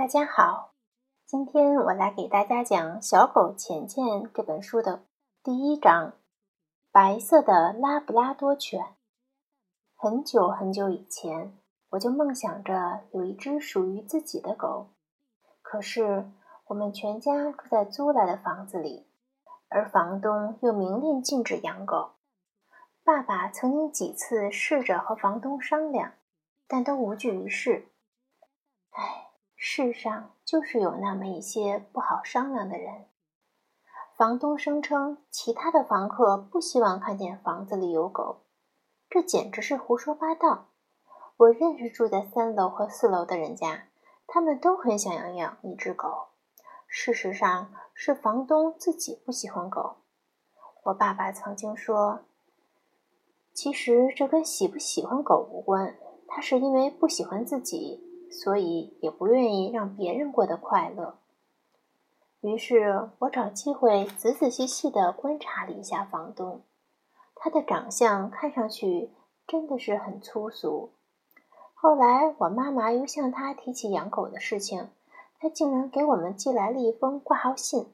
大家好，今天我来给大家讲《小狗钱钱》这本书的第一章：白色的拉布拉多犬。很久很久以前，我就梦想着有一只属于自己的狗。可是，我们全家住在租来的房子里，而房东又明令禁止养狗。爸爸曾经几次试着和房东商量，但都无济于事。世上就是有那么一些不好商量的人。房东声称其他的房客不希望看见房子里有狗，这简直是胡说八道。我认识住在三楼和四楼的人家，他们都很想养养一只狗。事实上是房东自己不喜欢狗。我爸爸曾经说，其实这跟喜不喜欢狗无关，他是因为不喜欢自己。所以也不愿意让别人过得快乐。于是我找机会仔仔细细地观察了一下房东，他的长相看上去真的是很粗俗。后来我妈妈又向他提起养狗的事情，他竟然给我们寄来了一封挂号信，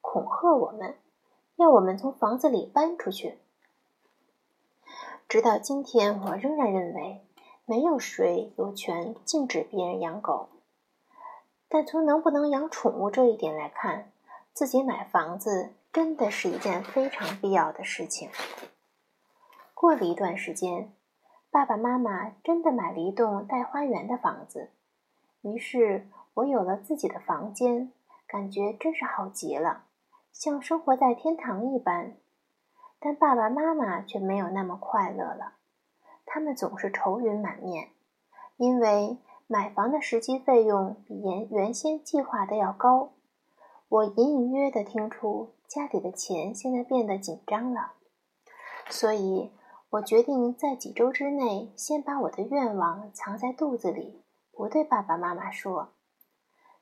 恐吓我们，要我们从房子里搬出去。直到今天，我仍然认为。没有谁有权禁止别人养狗，但从能不能养宠物这一点来看，自己买房子真的是一件非常必要的事情。过了一段时间，爸爸妈妈真的买了一栋带花园的房子，于是我有了自己的房间，感觉真是好极了，像生活在天堂一般。但爸爸妈妈却没有那么快乐了。他们总是愁云满面，因为买房的实际费用比原原先计划的要高。我隐隐约约的听出家里的钱现在变得紧张了，所以我决定在几周之内先把我的愿望藏在肚子里，不对爸爸妈妈说。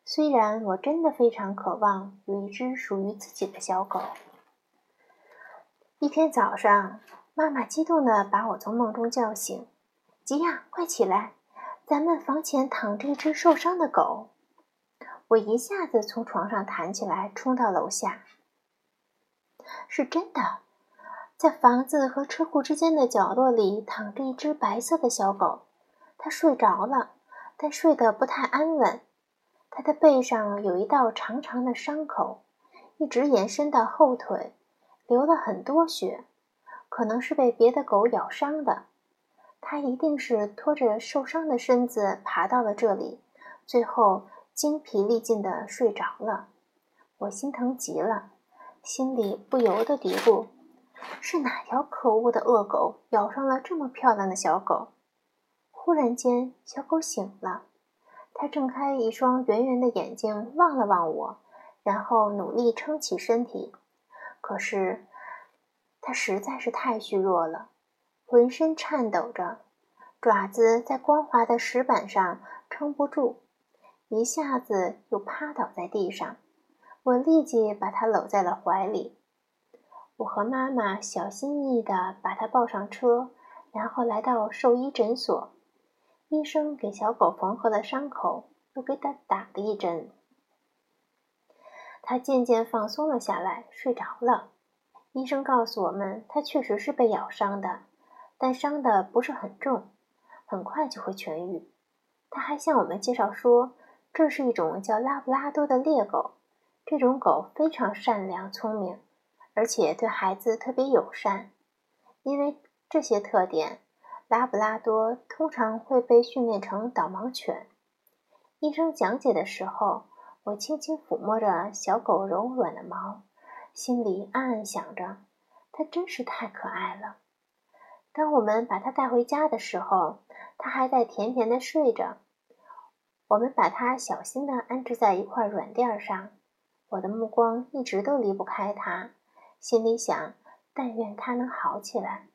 虽然我真的非常渴望有一只属于自己的小狗。一天早上。妈妈激动地把我从梦中叫醒，吉亚，快起来！咱们房前躺着一只受伤的狗。我一下子从床上弹起来，冲到楼下。是真的，在房子和车库之间的角落里躺着一只白色的小狗，它睡着了，但睡得不太安稳。它的背上有一道长长的伤口，一直延伸到后腿，流了很多血。可能是被别的狗咬伤的，它一定是拖着受伤的身子爬到了这里，最后精疲力尽地睡着了。我心疼极了，心里不由得嘀咕：是哪条可恶的恶狗咬伤了这么漂亮的小狗？忽然间，小狗醒了，它睁开一双圆圆的眼睛望了望我，然后努力撑起身体，可是。它实在是太虚弱了，浑身颤抖着，爪子在光滑的石板上撑不住，一下子又趴倒在地上。我立即把它搂在了怀里。我和妈妈小心翼翼地把它抱上车，然后来到兽医诊所。医生给小狗缝合了伤口，又给它打了一针。它渐渐放松了下来，睡着了。医生告诉我们，它确实是被咬伤的，但伤的不是很重，很快就会痊愈。他还向我们介绍说，这是一种叫拉布拉多的猎狗，这种狗非常善良聪明，而且对孩子特别友善。因为这些特点，拉布拉多通常会被训练成导盲犬。医生讲解的时候，我轻轻抚摸着小狗柔软的毛。心里暗暗想着，它真是太可爱了。当我们把它带回家的时候，它还在甜甜的睡着。我们把它小心地安置在一块软垫上，我的目光一直都离不开它，心里想：但愿它能好起来。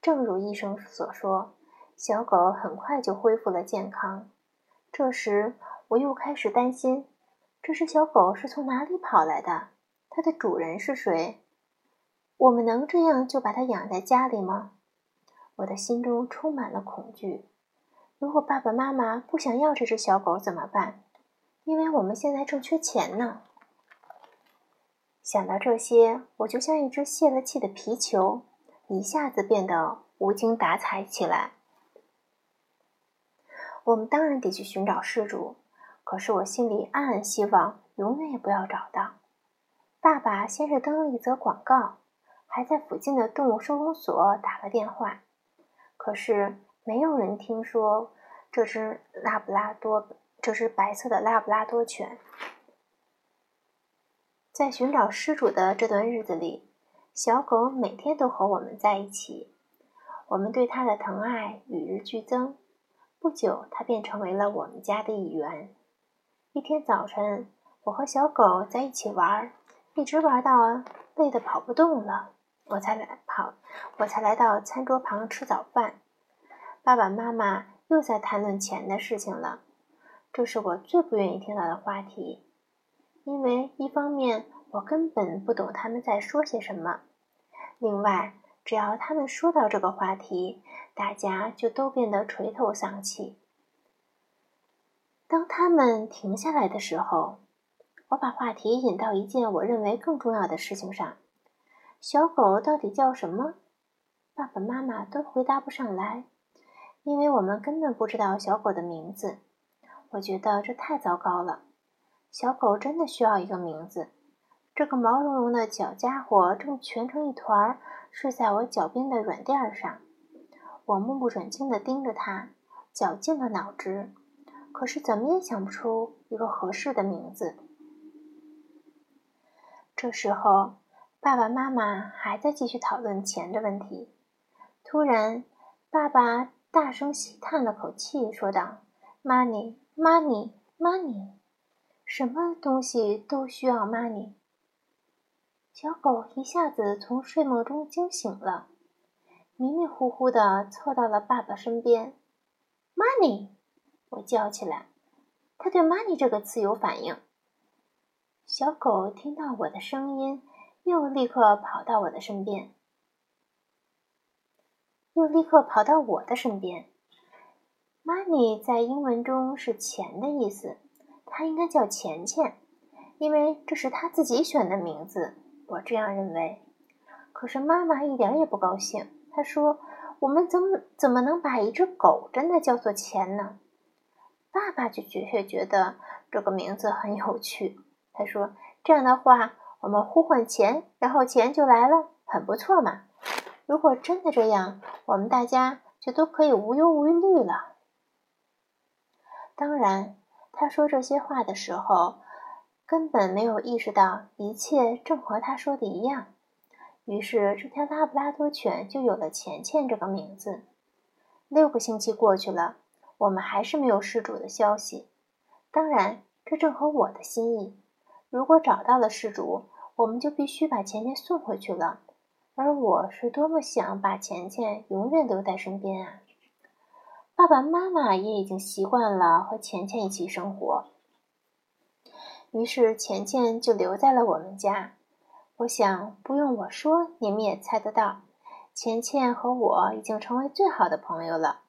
正如医生所说，小狗很快就恢复了健康。这时，我又开始担心：这只小狗是从哪里跑来的？它的主人是谁？我们能这样就把它养在家里吗？我的心中充满了恐惧。如果爸爸妈妈不想要这只小狗怎么办？因为我们现在正缺钱呢。想到这些，我就像一只泄了气的皮球，一下子变得无精打采起来。我们当然得去寻找失主，可是我心里暗暗希望永远也不要找到。爸爸先是登了一则广告，还在附近的动物收容所打了电话，可是没有人听说这只拉布拉多，这只白色的拉布拉多犬。在寻找失主的这段日子里，小狗每天都和我们在一起。我们对它的疼爱与日俱增。不久，它便成为了我们家的一员。一天早晨，我和小狗在一起玩儿，一直玩到累得跑不动了，我才来跑，我才来到餐桌旁吃早饭。爸爸妈妈又在谈论钱的事情了，这是我最不愿意听到的话题。因为一方面我根本不懂他们在说些什么，另外只要他们说到这个话题，大家就都变得垂头丧气。当他们停下来的时候，我把话题引到一件我认为更重要的事情上：小狗到底叫什么？爸爸妈妈都回答不上来，因为我们根本不知道小狗的名字。我觉得这太糟糕了。小狗真的需要一个名字。这个毛茸茸的小家伙正蜷成一团睡在我脚边的软垫上。我目不转睛地盯着它，绞尽了脑汁，可是怎么也想不出一个合适的名字。这时候，爸爸妈妈还在继续讨论钱的问题。突然，爸爸大声吸叹了口气，说道：“Money, money, money。”什么东西都需要 money。小狗一下子从睡梦中惊醒了，迷迷糊糊的凑到了爸爸身边。money，我叫起来。它对 money 这个词有反应。小狗听到我的声音，又立刻跑到我的身边，又立刻跑到我的身边。money 在英文中是钱的意思。它应该叫钱钱，因为这是他自己选的名字。我这样认为。可是妈妈一点也不高兴。她说：“我们怎么怎么能把一只狗真的叫做钱呢？”爸爸就觉却觉得这个名字很有趣。他说：“这样的话，我们呼唤钱，然后钱就来了，很不错嘛。如果真的这样，我们大家就都可以无忧无虑了。”当然。他说这些话的时候，根本没有意识到一切正和他说的一样。于是，这条拉布拉多犬就有了钱钱这个名字。六个星期过去了，我们还是没有失主的消息。当然，这正合我的心意。如果找到了失主，我们就必须把钱钱送回去了。而我是多么想把钱钱永远留在身边啊！爸爸妈妈也已经习惯了和钱钱一起生活，于是钱钱就留在了我们家。我想不用我说，你们也猜得到，钱钱和我已经成为最好的朋友了。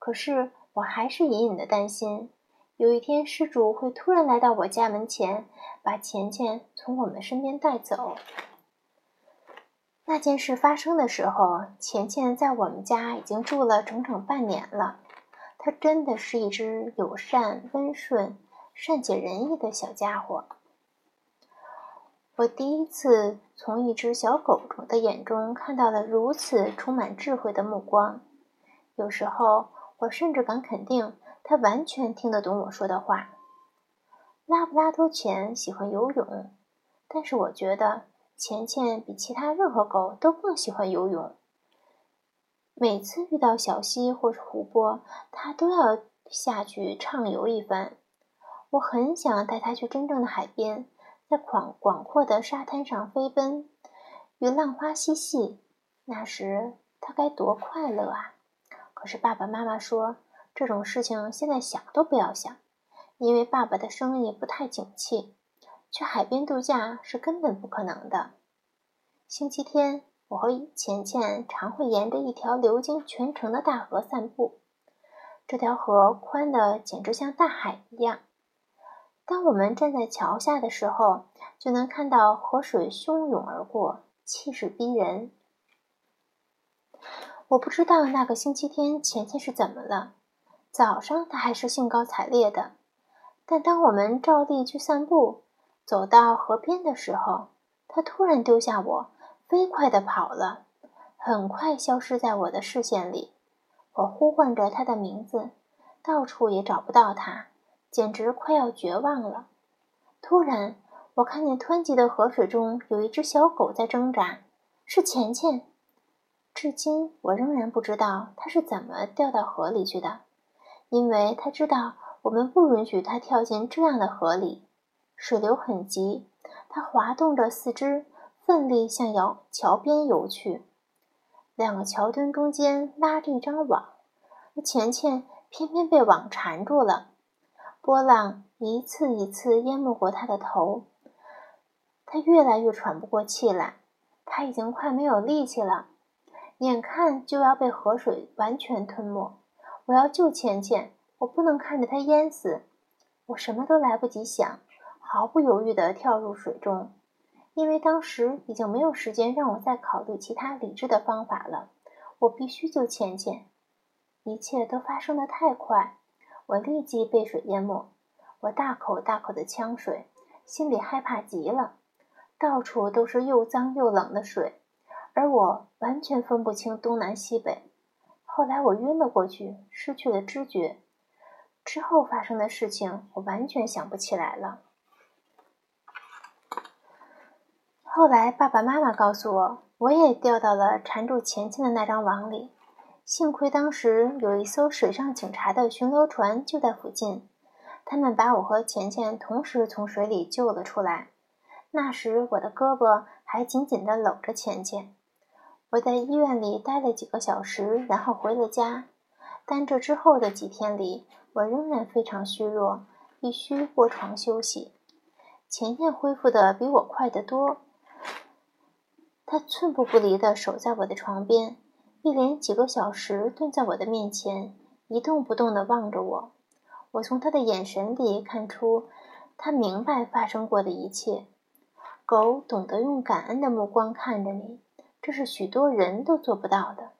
可是我还是隐隐的担心，有一天失主会突然来到我家门前，把钱钱从我们身边带走。那件事发生的时候，钱钱在我们家已经住了整整半年了。它真的是一只友善、温顺、善解人意的小家伙。我第一次从一只小狗的眼中看到了如此充满智慧的目光。有时候，我甚至敢肯定，它完全听得懂我说的话。拉布拉多犬喜欢游泳，但是我觉得。钱钱比其他任何狗都更喜欢游泳。每次遇到小溪或是湖泊，它都要下去畅游一番。我很想带它去真正的海边，在广广阔的沙滩上飞奔，与浪花嬉戏。那时它该多快乐啊！可是爸爸妈妈说，这种事情现在想都不要想，因为爸爸的生意不太景气。去海边度假是根本不可能的。星期天，我和钱钱常会沿着一条流经全城的大河散步。这条河宽的简直像大海一样。当我们站在桥下的时候，就能看到河水汹涌而过，气势逼人。我不知道那个星期天钱钱是怎么了。早上他还是兴高采烈的，但当我们照例去散步，走到河边的时候，他突然丢下我，飞快地跑了，很快消失在我的视线里。我呼唤着他的名字，到处也找不到他。简直快要绝望了！突然，我看见湍急的河水中有一只小狗在挣扎，是钱钱。至今，我仍然不知道它是怎么掉到河里去的，因为它知道我们不允许它跳进这样的河里。水流很急，它滑动着四肢，奋力向摇桥边游去。两个桥墩中间拉着一张网，而钱钱偏偏被网缠住了。波浪一次一次淹没过他的头，他越来越喘不过气来，他已经快没有力气了，眼看就要被河水完全吞没。我要救钱钱，我不能看着她淹死。我什么都来不及想，毫不犹豫地跳入水中，因为当时已经没有时间让我再考虑其他理智的方法了。我必须救钱钱，一切都发生的太快。我立即被水淹没，我大口大口的呛水，心里害怕极了。到处都是又脏又冷的水，而我完全分不清东南西北。后来我晕了过去，失去了知觉。之后发生的事情，我完全想不起来了。后来爸爸妈妈告诉我，我也掉到了缠住钱钱的那张网里。幸亏当时有一艘水上警察的巡逻船就在附近，他们把我和钱钱同时从水里救了出来。那时我的胳膊还紧紧地搂着钱钱。我在医院里待了几个小时，然后回了家。但这之后的几天里，我仍然非常虚弱，必须卧床休息。钱钱恢复的比我快得多，他寸步不离地守在我的床边。一连几个小时蹲在我的面前，一动不动地望着我。我从他的眼神里看出，他明白发生过的一切。狗懂得用感恩的目光看着你，这是许多人都做不到的。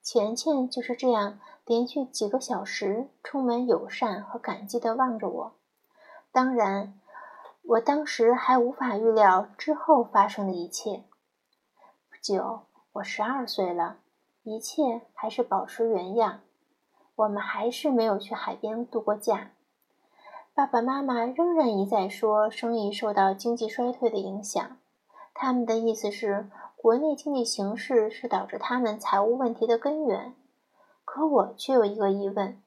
钱钱就是这样连续几个小时，充满友善和感激地望着我。当然，我当时还无法预料之后发生的一切。不久，我十二岁了。一切还是保持原样，我们还是没有去海边度过假。爸爸妈妈仍然一再说生意受到经济衰退的影响，他们的意思是国内经济形势是导致他们财务问题的根源。可我却有一个疑问：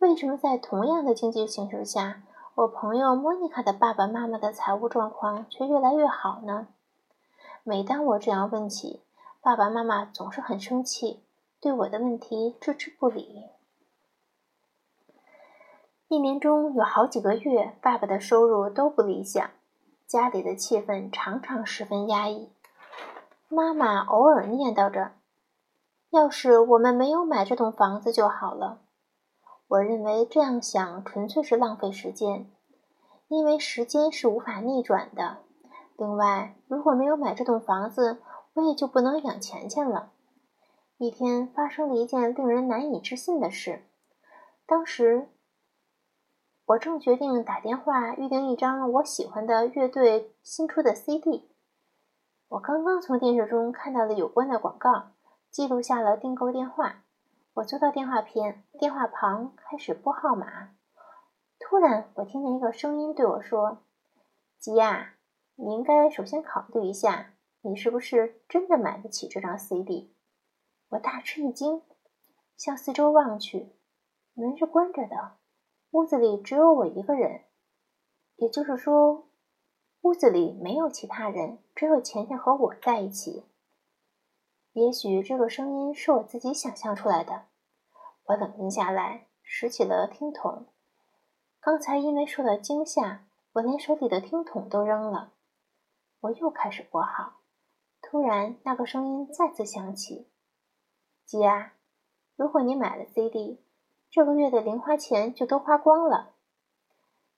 为什么在同样的经济形势下，我朋友莫妮卡的爸爸妈妈的财务状况却越来越好呢？每当我这样问起，爸爸妈妈总是很生气，对我的问题置之不理。一年中有好几个月，爸爸的收入都不理想，家里的气氛常常十分压抑。妈妈偶尔念叨着：“要是我们没有买这栋房子就好了。”我认为这样想纯粹是浪费时间，因为时间是无法逆转的。另外，如果没有买这栋房子，我也就不能养钱钱了。一天发生了一件令人难以置信的事。当时，我正决定打电话预订一张我喜欢的乐队新出的 CD。我刚刚从电视中看到了有关的广告，记录下了订购电话。我坐到电话片电话旁，开始拨号码。突然，我听见一个声音对我说：“吉亚，你应该首先考虑一下。”你是不是真的买得起这张 CD？我大吃一惊，向四周望去，门是关着的，屋子里只有我一个人，也就是说，屋子里没有其他人，只有钱钱和我在一起。也许这个声音是我自己想象出来的。我冷静下来，拾起了听筒。刚才因为受到惊吓，我连手里的听筒都扔了。我又开始拨号。突然，那个声音再次响起：“姐啊，如果你买了 CD，这个月的零花钱就都花光了。”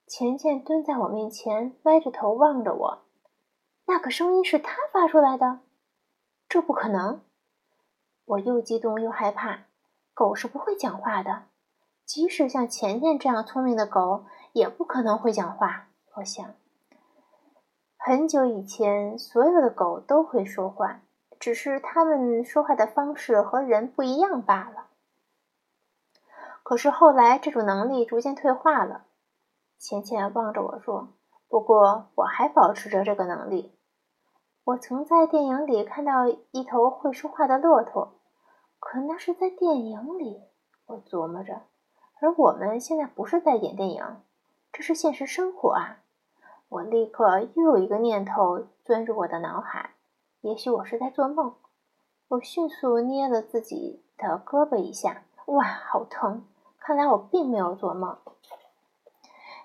钱钱蹲在我面前，歪着头望着我。那个声音是他发出来的？这不可能！我又激动又害怕。狗是不会讲话的，即使像钱钱这样聪明的狗，也不可能会讲话。我想，很久以前，所有的狗都会说话，只是它们说话的方式和人不一样罢了。可是后来，这种能力逐渐退化了。钱钱望着我说：“不过，我还保持着这个能力。我曾在电影里看到一头会说话的骆驼，可那是在电影里。”我琢磨着，而我们现在不是在演电影，这是现实生活啊！我立刻又有一个念头钻入我的脑海：也许我是在做梦。我迅速捏了自己的胳膊一下，哇，好疼！看来我并没有做梦。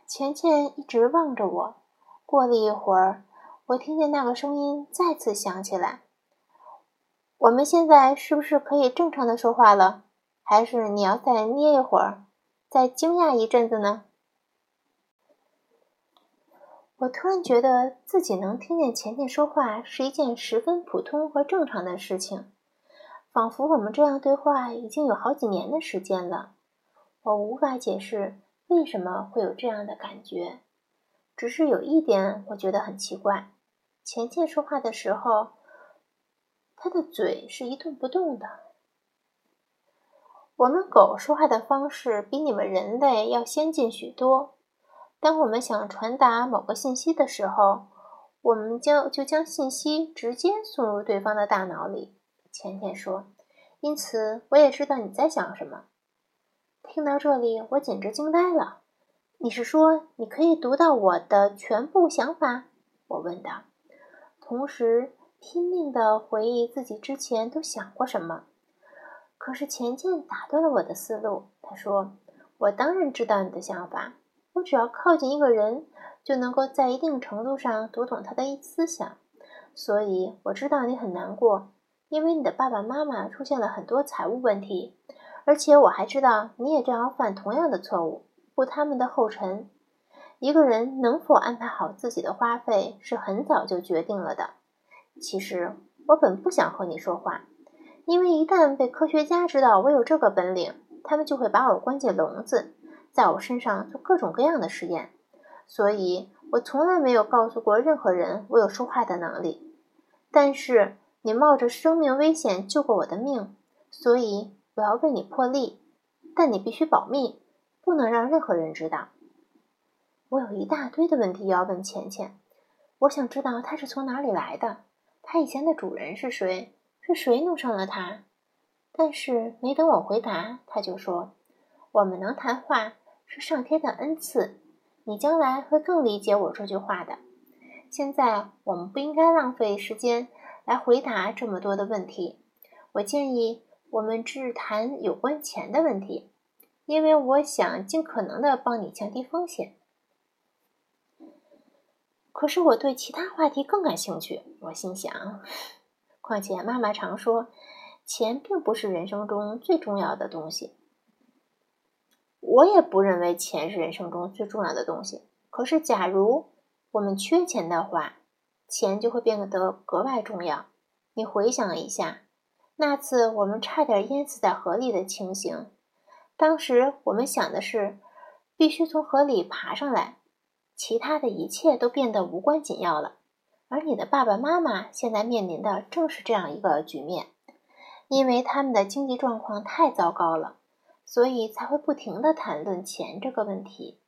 钱钱一直望着我。过了一会儿，我听见那个声音再次响起来。我们现在是不是可以正常的说话了？还是你要再捏一会儿，再惊讶一阵子呢？我突然觉得自己能听见钱钱说话是一件十分普通和正常的事情，仿佛我们这样对话已经有好几年的时间了。我无法解释。为什么会有这样的感觉？只是有一点我觉得很奇怪：钱钱说话的时候，他的嘴是一动不动的。我们狗说话的方式比你们人类要先进许多。当我们想传达某个信息的时候，我们将就将信息直接送入对方的大脑里。钱钱说：“因此，我也知道你在想什么。”听到这里，我简直惊呆了。你是说你可以读到我的全部想法？我问道，同时拼命地回忆自己之前都想过什么。可是钱钱打断了我的思路。他说：“我当然知道你的想法。我只要靠近一个人，就能够在一定程度上读懂他的思想。所以我知道你很难过，因为你的爸爸妈妈出现了很多财务问题。”而且我还知道，你也正要犯同样的错误，步他们的后尘。一个人能否安排好自己的花费，是很早就决定了的。其实我本不想和你说话，因为一旦被科学家知道我有这个本领，他们就会把我关进笼子，在我身上做各种各样的实验。所以我从来没有告诉过任何人我有说话的能力。但是你冒着生命危险救过我的命，所以。我要为你破例，但你必须保密，不能让任何人知道。我有一大堆的问题要问钱钱，我想知道他是从哪里来的，他以前的主人是谁，是谁弄上了他？但是没等我回答，他就说：“我们能谈话是上天的恩赐，你将来会更理解我这句话的。现在我们不应该浪费时间来回答这么多的问题，我建议。”我们只谈有关钱的问题，因为我想尽可能的帮你降低风险。可是我对其他话题更感兴趣。我心想，况且妈妈常说，钱并不是人生中最重要的东西。我也不认为钱是人生中最重要的东西。可是，假如我们缺钱的话，钱就会变得格外重要。你回想一下。那次我们差点淹死在河里的情形，当时我们想的是必须从河里爬上来，其他的一切都变得无关紧要了。而你的爸爸妈妈现在面临的正是这样一个局面，因为他们的经济状况太糟糕了，所以才会不停地谈论钱这个问题。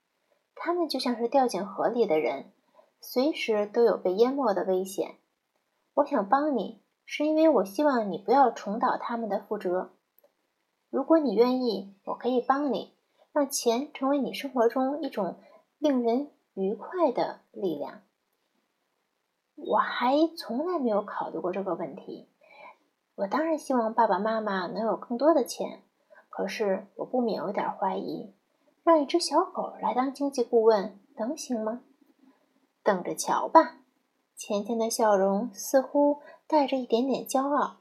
他们就像是掉进河里的人，随时都有被淹没的危险。我想帮你。是因为我希望你不要重蹈他们的覆辙。如果你愿意，我可以帮你，让钱成为你生活中一种令人愉快的力量。我还从来没有考虑过这个问题。我当然希望爸爸妈妈能有更多的钱，可是我不免有点怀疑，让一只小狗来当经济顾问能行吗？等着瞧吧。钱钱的笑容似乎带着一点点骄傲。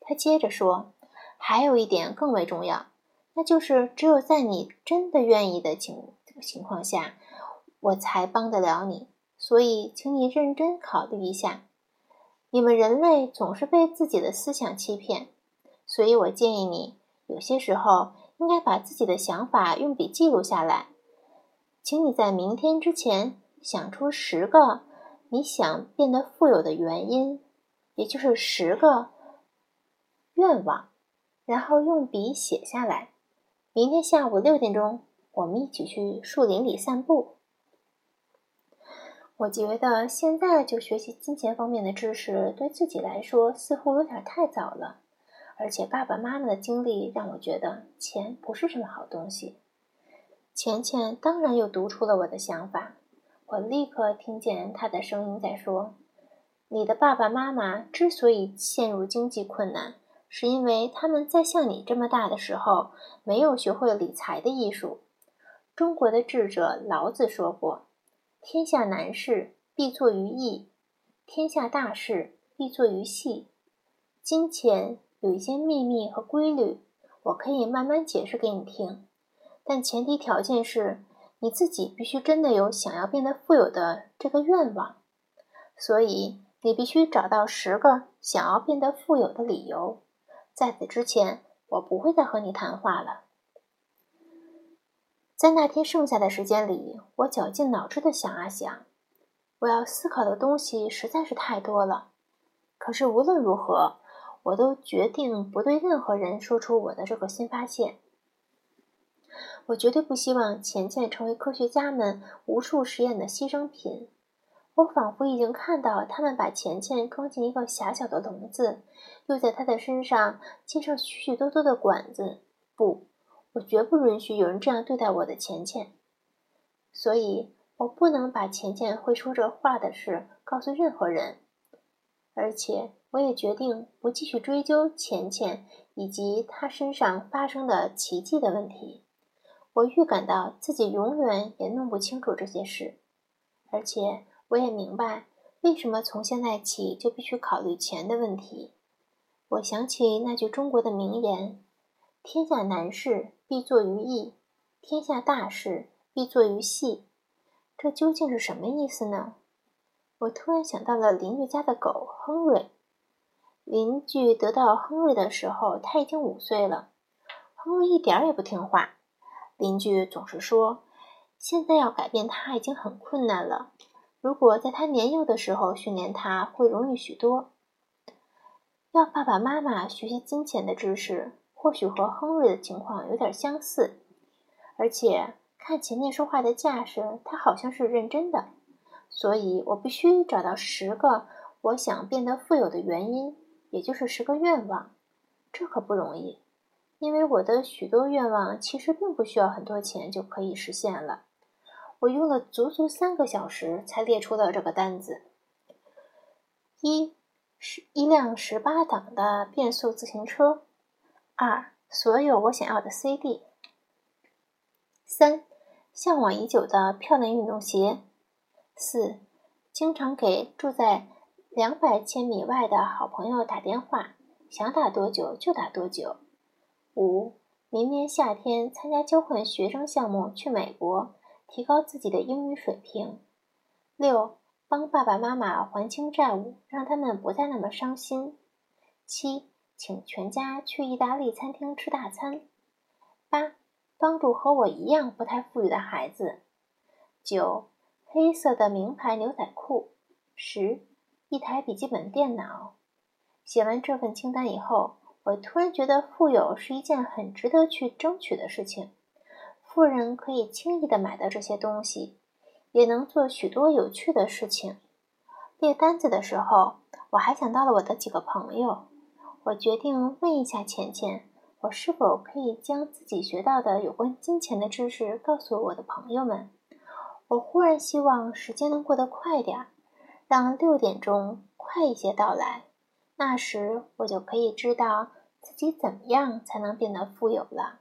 他接着说：“还有一点更为重要，那就是只有在你真的愿意的情情况下，我才帮得了你。所以，请你认真考虑一下。你们人类总是被自己的思想欺骗，所以我建议你，有些时候应该把自己的想法用笔记录下来。请你在明天之前想出十个你想变得富有的原因，也就是十个愿望，然后用笔写下来。明天下午六点钟，我们一起去树林里散步。我觉得现在就学习金钱方面的知识，对自己来说似乎有点太早了。而且爸爸妈妈的经历让我觉得钱不是什么好东西。钱钱当然又读出了我的想法，我立刻听见他的声音在说：“你的爸爸妈妈之所以陷入经济困难，是因为他们在像你这么大的时候没有学会理财的艺术。”中国的智者老子说过。天下难事必作于易，天下大事必作于细。金钱有一些秘密和规律，我可以慢慢解释给你听，但前提条件是你自己必须真的有想要变得富有的这个愿望。所以你必须找到十个想要变得富有的理由。在此之前，我不会再和你谈话了。在那天剩下的时间里，我绞尽脑汁的想啊想，我要思考的东西实在是太多了。可是无论如何，我都决定不对任何人说出我的这个新发现。我绝对不希望钱钱成为科学家们无数实验的牺牲品。我仿佛已经看到他们把钱钱装进一个狭小的笼子，又在他的身上接上许许多多的管子。不。我绝不允许有人这样对待我的钱钱，所以我不能把钱钱会说这话的事告诉任何人。而且，我也决定不继续追究钱钱以及他身上发生的奇迹的问题。我预感到自己永远也弄不清楚这些事，而且我也明白为什么从现在起就必须考虑钱的问题。我想起那句中国的名言：“天下难事。”必作于易，天下大事必作于细。这究竟是什么意思呢？我突然想到了邻居家的狗亨瑞。邻居得到亨瑞的时候，他已经五岁了。亨瑞一点也不听话。邻居总是说，现在要改变他已经很困难了。如果在他年幼的时候训练他，会容易许多。要爸爸妈妈学习金钱的知识。或许和亨瑞的情况有点相似，而且看前面说话的架势，他好像是认真的。所以我必须找到十个我想变得富有的原因，也就是十个愿望。这可不容易，因为我的许多愿望其实并不需要很多钱就可以实现了。我用了足足三个小时才列出了这个单子：一是一辆十八档的变速自行车。二，所有我想要的 CD。三，向往已久的漂亮运动鞋。四，经常给住在两百千米外的好朋友打电话，想打多久就打多久。五，明年夏天参加交换学生项目去美国，提高自己的英语水平。六，帮爸爸妈妈还清债务，让他们不再那么伤心。七。请全家去意大利餐厅吃大餐。八，帮助和我一样不太富裕的孩子。九，黑色的名牌牛仔裤。十，一台笔记本电脑。写完这份清单以后，我突然觉得富有是一件很值得去争取的事情。富人可以轻易的买到这些东西，也能做许多有趣的事情。列单子的时候，我还想到了我的几个朋友。我决定问一下钱钱，我是否可以将自己学到的有关金钱的知识告诉我的朋友们？我忽然希望时间能过得快点儿，让六点钟快一些到来，那时我就可以知道自己怎么样才能变得富有了。